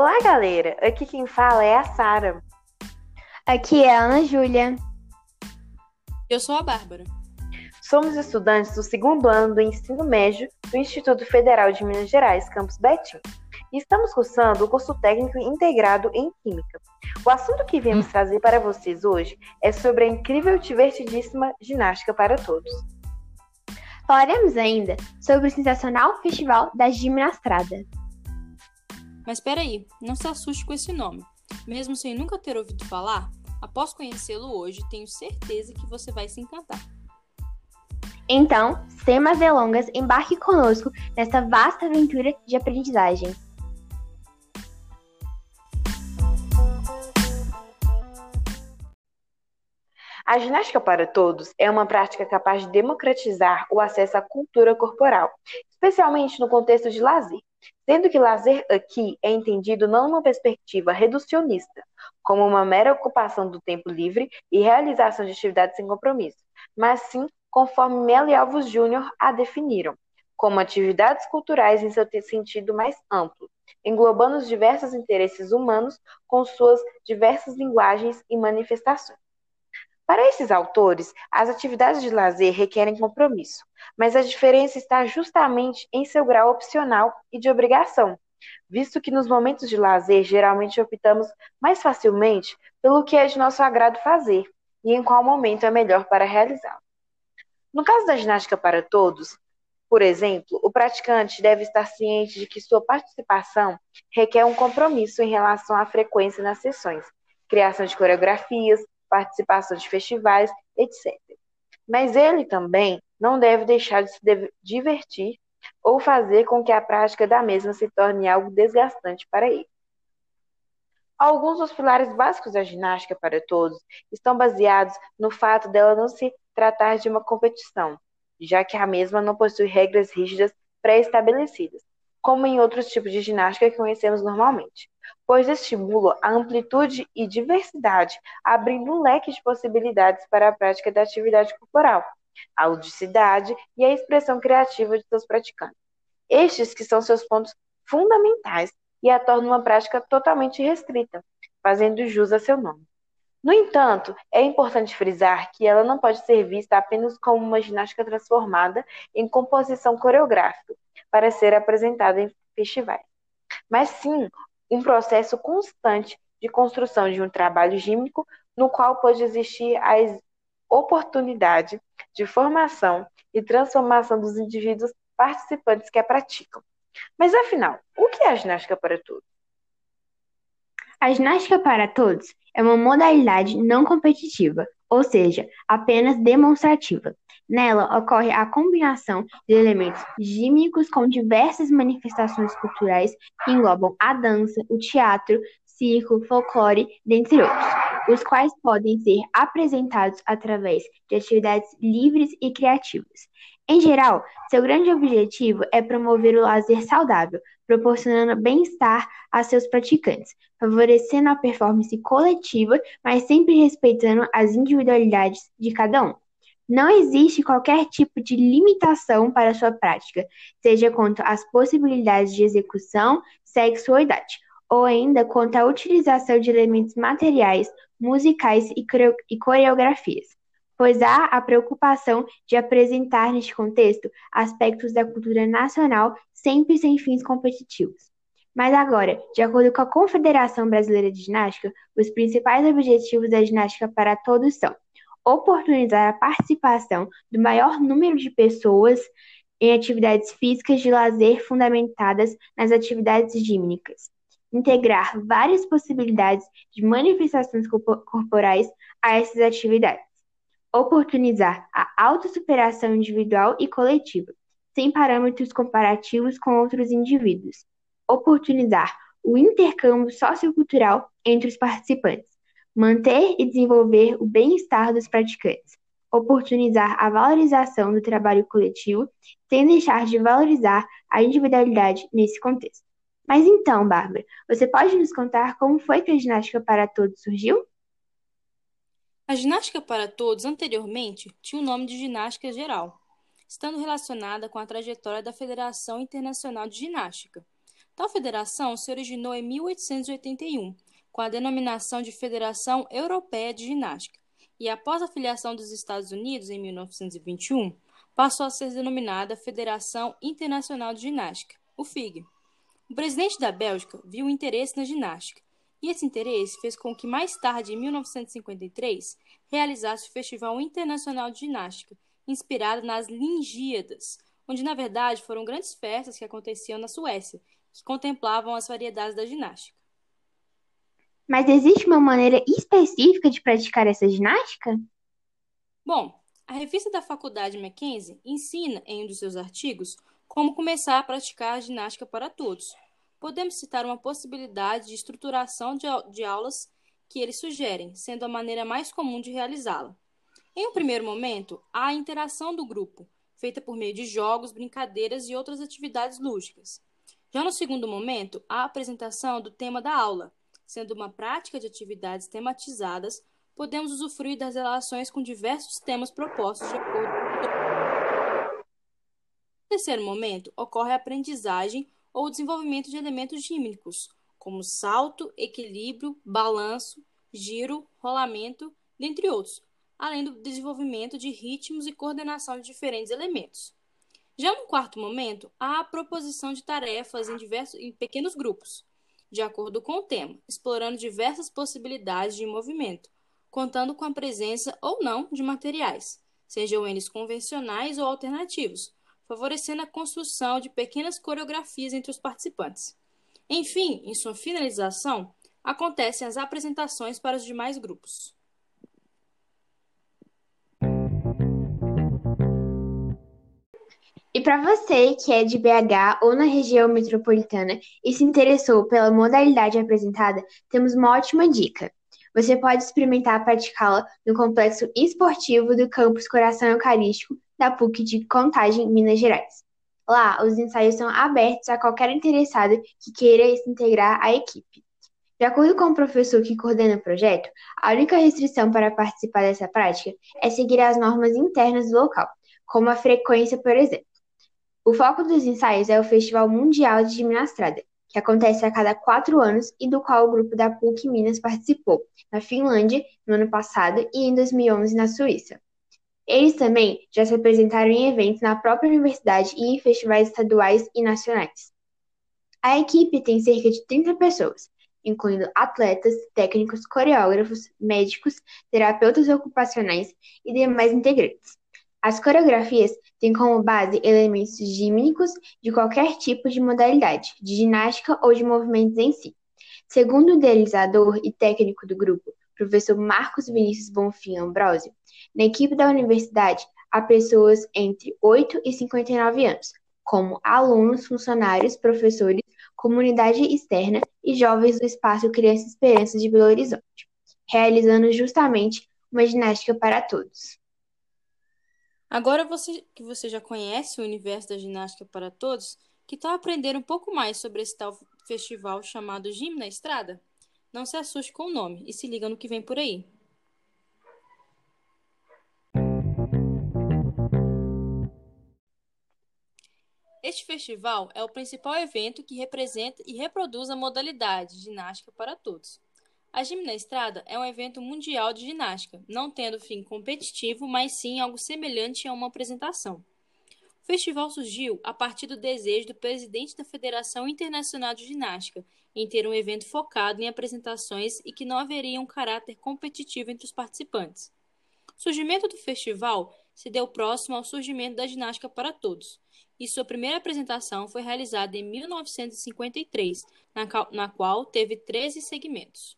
Olá, galera! Aqui quem fala é a Sara. Aqui é a Ana Júlia. Eu sou a Bárbara. Somos estudantes do segundo ano do ensino médio do Instituto Federal de Minas Gerais, campus Betim. E estamos cursando o curso técnico integrado em Química. O assunto que viemos trazer para vocês hoje é sobre a incrível e divertidíssima ginástica para todos. Falaremos ainda sobre o sensacional Festival da Gimnastrada. Mas espera aí, não se assuste com esse nome. Mesmo sem nunca ter ouvido falar, após conhecê-lo hoje, tenho certeza que você vai se encantar. Então, sem mais delongas, embarque conosco nessa vasta aventura de aprendizagem. A ginástica para todos é uma prática capaz de democratizar o acesso à cultura corporal, especialmente no contexto de lazer, sendo que lazer aqui é entendido não numa perspectiva reducionista, como uma mera ocupação do tempo livre e realização de atividades sem compromisso, mas sim conforme Melo e Alves Júnior a definiram, como atividades culturais em seu sentido mais amplo, englobando os diversos interesses humanos com suas diversas linguagens e manifestações. Para esses autores, as atividades de lazer requerem compromisso, mas a diferença está justamente em seu grau opcional e de obrigação, visto que nos momentos de lazer geralmente optamos mais facilmente pelo que é de nosso agrado fazer e em qual momento é melhor para realizá-lo. No caso da ginástica para todos, por exemplo, o praticante deve estar ciente de que sua participação requer um compromisso em relação à frequência nas sessões, criação de coreografias, participação de festivais, etc. Mas ele também não deve deixar de se divertir ou fazer com que a prática da mesma se torne algo desgastante para ele. Alguns dos pilares básicos da ginástica para todos estão baseados no fato dela não se tratar de uma competição, já que a mesma não possui regras rígidas pré-estabelecidas, como em outros tipos de ginástica que conhecemos normalmente pois estimula a amplitude e diversidade, abrindo um leque de possibilidades para a prática da atividade corporal, a ludicidade e a expressão criativa de seus praticantes. Estes que são seus pontos fundamentais e a tornam uma prática totalmente restrita, fazendo jus a seu nome. No entanto, é importante frisar que ela não pode ser vista apenas como uma ginástica transformada em composição coreográfica para ser apresentada em festivais, mas sim um processo constante de construção de um trabalho gímico no qual pode existir a oportunidade de formação e transformação dos indivíduos participantes que a praticam. Mas afinal, o que é a ginástica para todos? A ginástica para todos é uma modalidade não competitiva, ou seja, apenas demonstrativa, Nela ocorre a combinação de elementos gímicos com diversas manifestações culturais que englobam a dança, o teatro, circo, folclore, dentre outros, os quais podem ser apresentados através de atividades livres e criativas. Em geral, seu grande objetivo é promover o lazer saudável, proporcionando bem-estar a seus praticantes, favorecendo a performance coletiva, mas sempre respeitando as individualidades de cada um. Não existe qualquer tipo de limitação para sua prática, seja quanto às possibilidades de execução, sexo ou idade, ou ainda quanto à utilização de elementos materiais, musicais e coreografias, pois há a preocupação de apresentar neste contexto aspectos da cultura nacional sempre sem fins competitivos. Mas agora, de acordo com a Confederação Brasileira de Ginástica, os principais objetivos da ginástica para todos são oportunizar a participação do maior número de pessoas em atividades físicas de lazer fundamentadas nas atividades gímnicas, integrar várias possibilidades de manifestações corporais a essas atividades, oportunizar a autossuperação individual e coletiva, sem parâmetros comparativos com outros indivíduos, oportunizar o intercâmbio sociocultural entre os participantes, manter e desenvolver o bem-estar dos praticantes, oportunizar a valorização do trabalho coletivo, sem deixar de valorizar a individualidade nesse contexto. Mas então, Bárbara, você pode nos contar como foi que a ginástica para todos surgiu? A ginástica para todos anteriormente tinha o nome de ginástica geral, estando relacionada com a trajetória da Federação Internacional de Ginástica, Tal federação se originou em 1881, com a denominação de Federação Europeia de Ginástica, e após a filiação dos Estados Unidos em 1921, passou a ser denominada Federação Internacional de Ginástica, o FIG. O presidente da Bélgica viu interesse na ginástica, e esse interesse fez com que mais tarde, em 1953, realizasse o Festival Internacional de Ginástica, inspirado nas Lingíadas, onde na verdade foram grandes festas que aconteciam na Suécia, que contemplavam as variedades da ginástica. Mas existe uma maneira específica de praticar essa ginástica? Bom, a revista da Faculdade Mackenzie ensina, em um dos seus artigos, como começar a praticar a ginástica para todos. Podemos citar uma possibilidade de estruturação de, de aulas que eles sugerem, sendo a maneira mais comum de realizá-la. Em um primeiro momento, há a interação do grupo, feita por meio de jogos, brincadeiras e outras atividades lúdicas. Já no segundo momento, há a apresentação do tema da aula, sendo uma prática de atividades tematizadas podemos usufruir das relações com diversos temas propostos de acordo com No terceiro momento, ocorre a aprendizagem ou o desenvolvimento de elementos gímnicos, como salto, equilíbrio, balanço, giro, rolamento, dentre outros, além do desenvolvimento de ritmos e coordenação de diferentes elementos. Já no quarto momento, há a proposição de tarefas em, diversos, em pequenos grupos, de acordo com o tema, explorando diversas possibilidades de movimento, contando com a presença ou não de materiais, sejam eles convencionais ou alternativos, favorecendo a construção de pequenas coreografias entre os participantes. Enfim, em sua finalização, acontecem as apresentações para os demais grupos. E para você que é de BH ou na região metropolitana e se interessou pela modalidade apresentada, temos uma ótima dica. Você pode experimentar praticá-la no Complexo Esportivo do Campus Coração Eucarístico da PUC de Contagem, Minas Gerais. Lá, os ensaios são abertos a qualquer interessado que queira se integrar à equipe. De acordo com o professor que coordena o projeto, a única restrição para participar dessa prática é seguir as normas internas do local, como a frequência, por exemplo. O foco dos ensaios é o Festival Mundial de Gimnastrada, que acontece a cada quatro anos e do qual o grupo da PUC Minas participou, na Finlândia, no ano passado, e em 2011 na Suíça. Eles também já se apresentaram em eventos na própria universidade e em festivais estaduais e nacionais. A equipe tem cerca de 30 pessoas, incluindo atletas, técnicos, coreógrafos, médicos, terapeutas ocupacionais e demais integrantes. As coreografias têm como base elementos gímnicos de qualquer tipo de modalidade, de ginástica ou de movimentos em si. Segundo o idealizador e técnico do grupo, professor Marcos Vinícius Bonfim Ambrosio, na equipe da universidade há pessoas entre 8 e 59 anos, como alunos, funcionários, professores, comunidade externa e jovens do Espaço Criança Esperança de Belo Horizonte, realizando justamente uma ginástica para todos. Agora você, que você já conhece o universo da ginástica para todos, que tal aprender um pouco mais sobre esse tal festival chamado Gym na Estrada? Não se assuste com o nome e se liga no que vem por aí. Este festival é o principal evento que representa e reproduz a modalidade ginástica para todos. A Gimnastrada é um evento mundial de ginástica, não tendo fim competitivo, mas sim algo semelhante a uma apresentação. O festival surgiu a partir do desejo do presidente da Federação Internacional de Ginástica em ter um evento focado em apresentações e que não haveria um caráter competitivo entre os participantes. O surgimento do festival se deu próximo ao surgimento da ginástica para todos, e sua primeira apresentação foi realizada em 1953, na, qual teve 13 segmentos.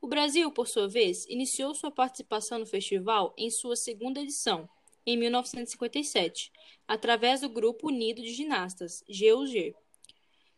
O Brasil, por sua vez, iniciou sua participação no festival em sua segunda edição, em 1957, através do Grupo Unido de Ginastas, GUG,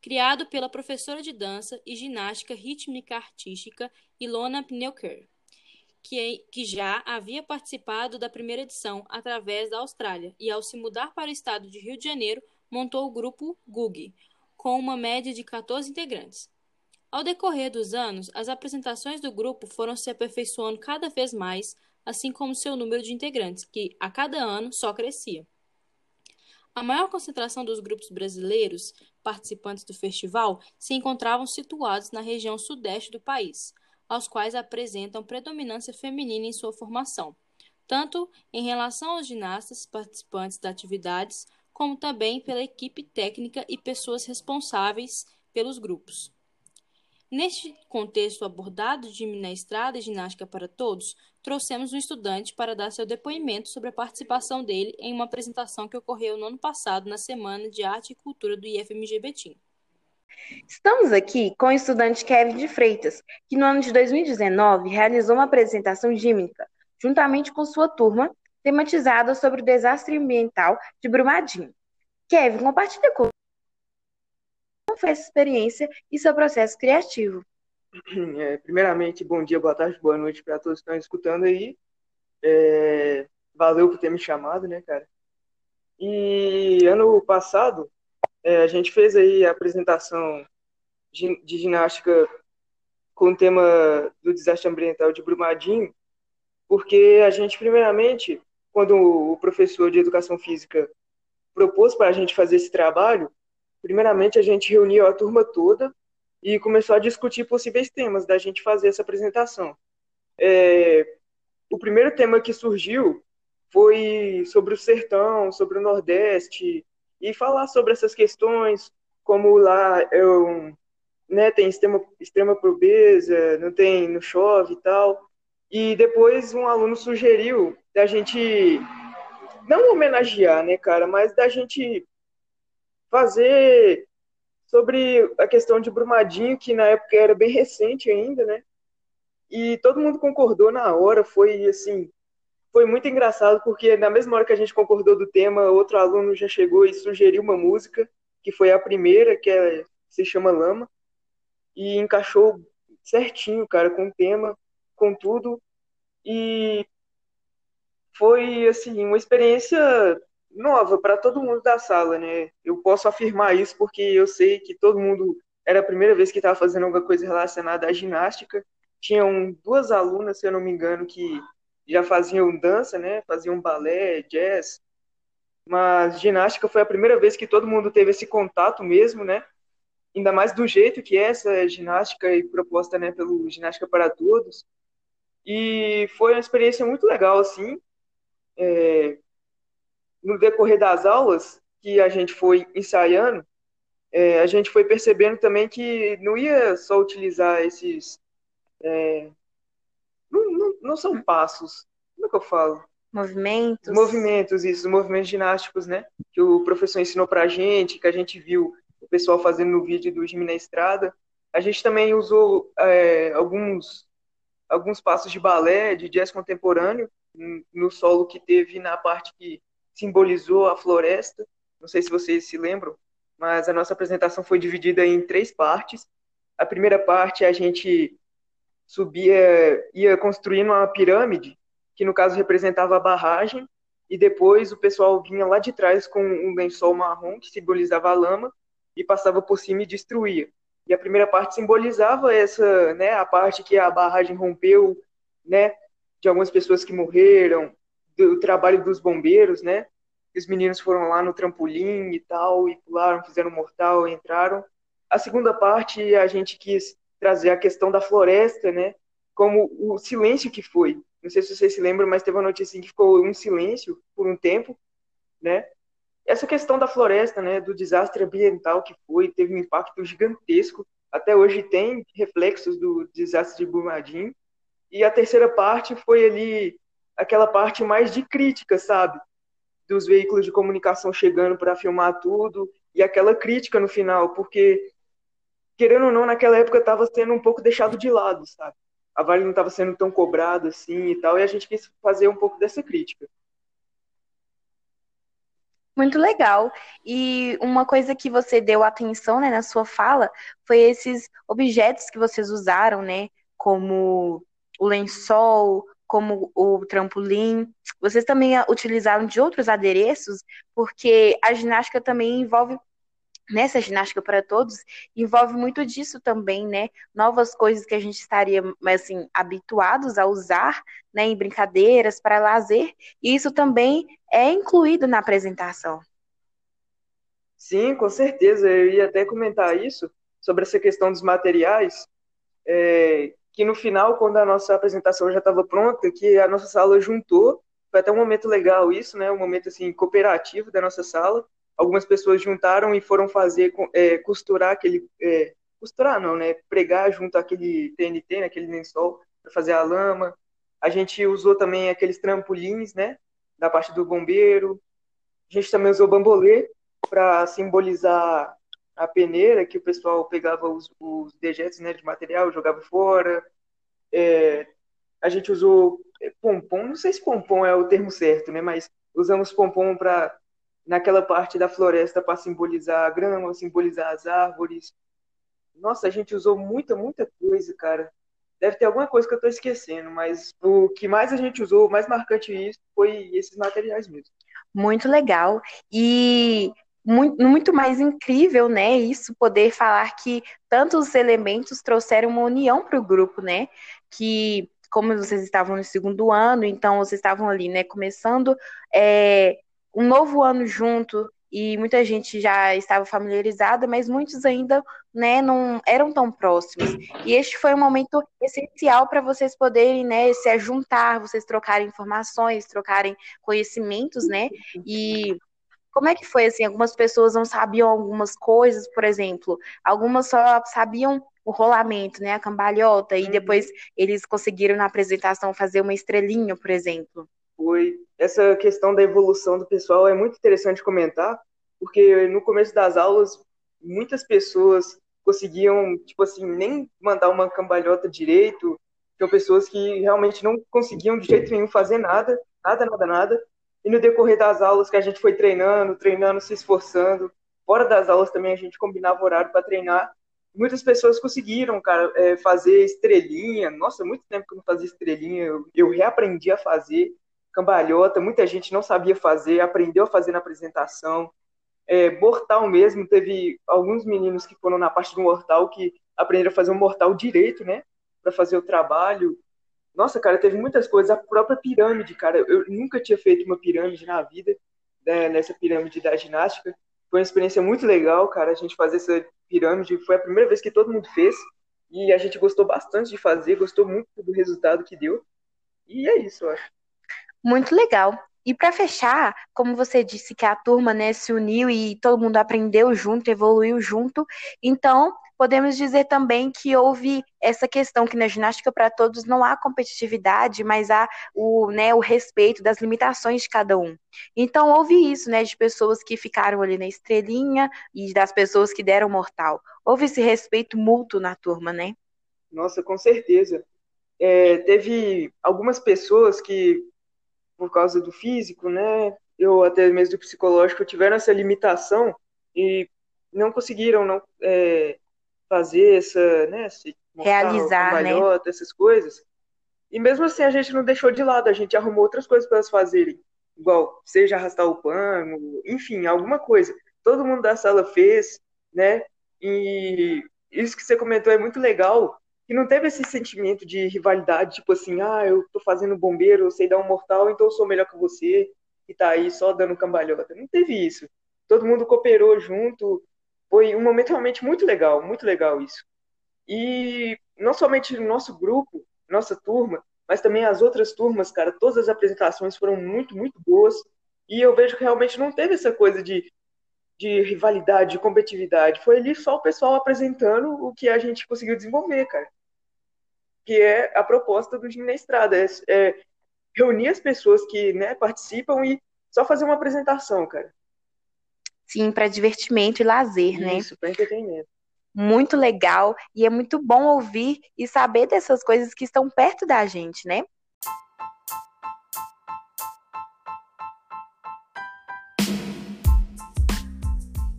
criado pela professora de dança e ginástica rítmica artística Ilona Pneuker, que, que já havia participado da primeira edição através da Austrália e, ao se mudar para o estado de Rio de Janeiro, montou o grupo GUG, com uma média de 14 integrantes. Ao decorrer dos anos, as apresentações do grupo foram se aperfeiçoando cada vez mais, assim como seu número de integrantes, que a cada ano só crescia. A maior concentração dos grupos brasileiros participantes do festival se encontravam situados na região sudeste do país, aos quais apresentam predominância feminina em sua formação, tanto em relação aos ginastas participantes das atividades, como também pela equipe técnica e pessoas responsáveis pelos grupos. Neste contexto abordado de na estrada ginástica para todos, trouxemos um estudante para dar seu depoimento sobre a participação dele em uma apresentação que ocorreu no ano passado na Semana de Arte e Cultura do IFMG Betim. Estamos aqui com o estudante Kevin de Freitas, que no ano de 2019 realizou uma apresentação gímica, juntamente com sua turma, tematizada sobre o desastre ambiental de Brumadinho. Kevin, compartilha com como foi essa experiência e seu processo criativo. É, primeiramente, bom dia, boa tarde, boa noite para todos que estão escutando aí. É, valeu por ter me chamado, né, cara? E ano passado, é, a gente fez aí a apresentação de, de ginástica com o tema do desastre ambiental de Brumadinho, porque a gente, primeiramente, quando o professor de educação física propôs para a gente fazer esse trabalho, primeiramente a gente reuniu a turma toda e começou a discutir possíveis temas da gente fazer essa apresentação. É, o primeiro tema que surgiu foi sobre o sertão, sobre o Nordeste, e falar sobre essas questões, como lá é né, tem extrema, extrema pobreza, não tem, não chove e tal. E depois um aluno sugeriu da gente não homenagear, né, cara, mas da gente fazer sobre a questão de Brumadinho, que na época era bem recente ainda, né? E todo mundo concordou na hora, foi assim, foi muito engraçado porque na mesma hora que a gente concordou do tema, outro aluno já chegou e sugeriu uma música, que foi a primeira, que é, se chama Lama, e encaixou certinho, cara, com o tema, com tudo. E foi assim, uma experiência nova para todo mundo da sala, né? Eu posso afirmar isso porque eu sei que todo mundo era a primeira vez que estava fazendo alguma coisa relacionada à ginástica. Tinham duas alunas, se eu não me engano, que já faziam dança, né? Faziam balé, jazz. Mas ginástica foi a primeira vez que todo mundo teve esse contato mesmo, né? Ainda mais do jeito que é essa ginástica e proposta, né, pelo Ginástica para Todos. E foi uma experiência muito legal, assim. É, no decorrer das aulas que a gente foi ensaiando, é, a gente foi percebendo também que não ia só utilizar esses. É, não, não, não, são passos. Como é que eu falo? Movimentos. Movimentos, isso, movimentos ginásticos, né? Que o professor ensinou pra gente, que a gente viu o pessoal fazendo no vídeo do Jimmy na Estrada. A gente também usou é, alguns, alguns passos de balé, de jazz contemporâneo, no solo que teve na parte que simbolizou a floresta. Não sei se vocês se lembram, mas a nossa apresentação foi dividida em três partes. A primeira parte a gente subia, ia construindo uma pirâmide, que no caso representava a barragem, e depois o pessoal vinha lá de trás com um lençol marrom que simbolizava a lama e passava por cima e destruía. E a primeira parte simbolizava essa, né, a parte que a barragem rompeu, né, de algumas pessoas que morreram, do trabalho dos bombeiros, né? Os meninos foram lá no trampolim e tal, e pularam, fizeram mortal, entraram. A segunda parte, a gente quis trazer a questão da floresta, né? Como o silêncio que foi. Não sei se vocês se lembram, mas teve uma notícia que ficou um silêncio por um tempo, né? Essa questão da floresta, né? Do desastre ambiental que foi, teve um impacto gigantesco. Até hoje tem reflexos do desastre de Brumadinho. E a terceira parte foi ali aquela parte mais de crítica, sabe? Dos veículos de comunicação chegando para filmar tudo e aquela crítica no final, porque querendo ou não, naquela época estava sendo um pouco deixado de lado, sabe? A Vale não estava sendo tão cobrada assim e tal, e a gente quis fazer um pouco dessa crítica. Muito legal. E uma coisa que você deu atenção né, na sua fala foi esses objetos que vocês usaram, né? Como o lençol, como o trampolim. Vocês também utilizaram de outros adereços, porque a ginástica também envolve nessa ginástica para todos envolve muito disso também, né? Novas coisas que a gente estaria assim habituados a usar, né, em brincadeiras para lazer, e isso também é incluído na apresentação. Sim, com certeza. Eu ia até comentar isso, sobre essa questão dos materiais, é, que no final, quando a nossa apresentação já estava pronta, que a nossa sala juntou, foi até um momento legal isso, né? Um momento assim cooperativo da nossa sala. Algumas pessoas juntaram e foram fazer é, costurar aquele é, costurar não, né? Pregar junto aquele TNT, aquele lençol para fazer a lama. A gente usou também aqueles trampolins, né? Da parte do bombeiro. A gente também usou bambolê para simbolizar a peneira, que o pessoal pegava os, os dejetos né, de material, jogava fora. É, a gente usou é, pompom, não sei se pompom é o termo certo, né? Mas usamos pompom para naquela parte da floresta para simbolizar a grama, simbolizar as árvores. Nossa, a gente usou muita, muita coisa, cara. Deve ter alguma coisa que eu estou esquecendo, mas o que mais a gente usou, o mais marcante isso, foi esses materiais mesmo. Muito legal. E muito, muito mais incrível, né? Isso poder falar que tantos elementos trouxeram uma união para o grupo, né? Que como vocês estavam no segundo ano, então vocês estavam ali, né? Começando é, um novo ano junto, e muita gente já estava familiarizada, mas muitos ainda né, não eram tão próximos. E este foi um momento essencial para vocês poderem né, se juntar, vocês trocarem informações, trocarem conhecimentos, né? E como é que foi assim? Algumas pessoas não sabiam algumas coisas, por exemplo, algumas só sabiam o rolamento, né, a cambalhota, e uhum. depois eles conseguiram na apresentação fazer uma estrelinha, por exemplo foi essa questão da evolução do pessoal é muito interessante comentar, porque no começo das aulas muitas pessoas conseguiam, tipo assim, nem mandar uma cambalhota direito, tinham pessoas que realmente não conseguiam de jeito nenhum fazer nada, nada, nada, nada. E no decorrer das aulas que a gente foi treinando, treinando, se esforçando, fora das aulas também a gente combinava horário para treinar. Muitas pessoas conseguiram, cara, é, fazer estrelinha. Nossa, muito tempo que eu não fazia estrelinha, eu, eu reaprendi a fazer cambalhota, muita gente não sabia fazer, aprendeu a fazer na apresentação. É, mortal mesmo, teve alguns meninos que foram na parte do mortal que aprenderam a fazer um mortal direito, né? Para fazer o trabalho. Nossa, cara, teve muitas coisas. A própria pirâmide, cara, eu nunca tinha feito uma pirâmide na vida, né, nessa pirâmide da ginástica. Foi uma experiência muito legal, cara, a gente fazer essa pirâmide. Foi a primeira vez que todo mundo fez. E a gente gostou bastante de fazer, gostou muito do resultado que deu. E é isso, eu acho. Muito legal. E para fechar, como você disse que a turma né, se uniu e todo mundo aprendeu junto, evoluiu junto, então podemos dizer também que houve essa questão que na ginástica para todos não há competitividade, mas há o, né, o respeito das limitações de cada um. Então houve isso, né, de pessoas que ficaram ali na estrelinha e das pessoas que deram mortal. Houve esse respeito mútuo na turma, né? Nossa, com certeza. É, teve algumas pessoas que por causa do físico, né? Eu até mesmo do psicológico tiveram essa limitação e não conseguiram não é, fazer essa, né? Realizar, né? essas coisas. E mesmo assim a gente não deixou de lado, a gente arrumou outras coisas para elas fazerem, igual seja arrastar o pano, enfim, alguma coisa. Todo mundo da sala fez, né? E isso que você comentou é muito legal, que não teve esse sentimento de rivalidade, tipo assim, ah, eu tô fazendo bombeiro, eu sei dar um mortal, então eu sou melhor que você, e tá aí só dando cambalhota. Não teve isso. Todo mundo cooperou junto. Foi um momento realmente muito legal, muito legal isso. E não somente no nosso grupo, nossa turma, mas também as outras turmas, cara, todas as apresentações foram muito, muito boas. E eu vejo que realmente não teve essa coisa de, de rivalidade, de competitividade. Foi ali só o pessoal apresentando o que a gente conseguiu desenvolver, cara que é a proposta do Gino na Estrada, é, é reunir as pessoas que né, participam e só fazer uma apresentação, cara. Sim, para divertimento e lazer, Isso, né? Isso, para entretenimento. Muito legal e é muito bom ouvir e saber dessas coisas que estão perto da gente, né?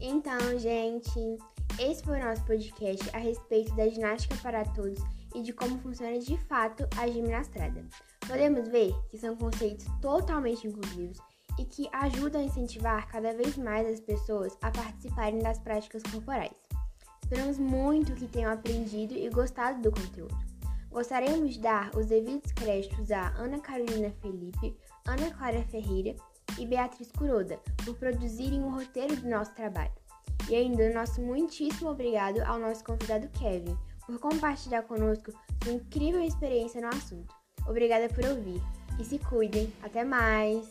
Então, gente, esse foi o nosso podcast a respeito da ginástica para todos e de como funciona de fato a gimnastrada. Podemos ver que são conceitos totalmente inclusivos e que ajudam a incentivar cada vez mais as pessoas a participarem das práticas corporais. Esperamos muito que tenham aprendido e gostado do conteúdo. Gostaríamos de dar os devidos créditos a Ana Carolina Felipe, Ana Clara Ferreira e Beatriz Curoda por produzirem o roteiro do nosso trabalho. E ainda nosso muitíssimo obrigado ao nosso convidado Kevin por compartilhar conosco sua incrível experiência no assunto. Obrigada por ouvir e se cuidem. Até mais!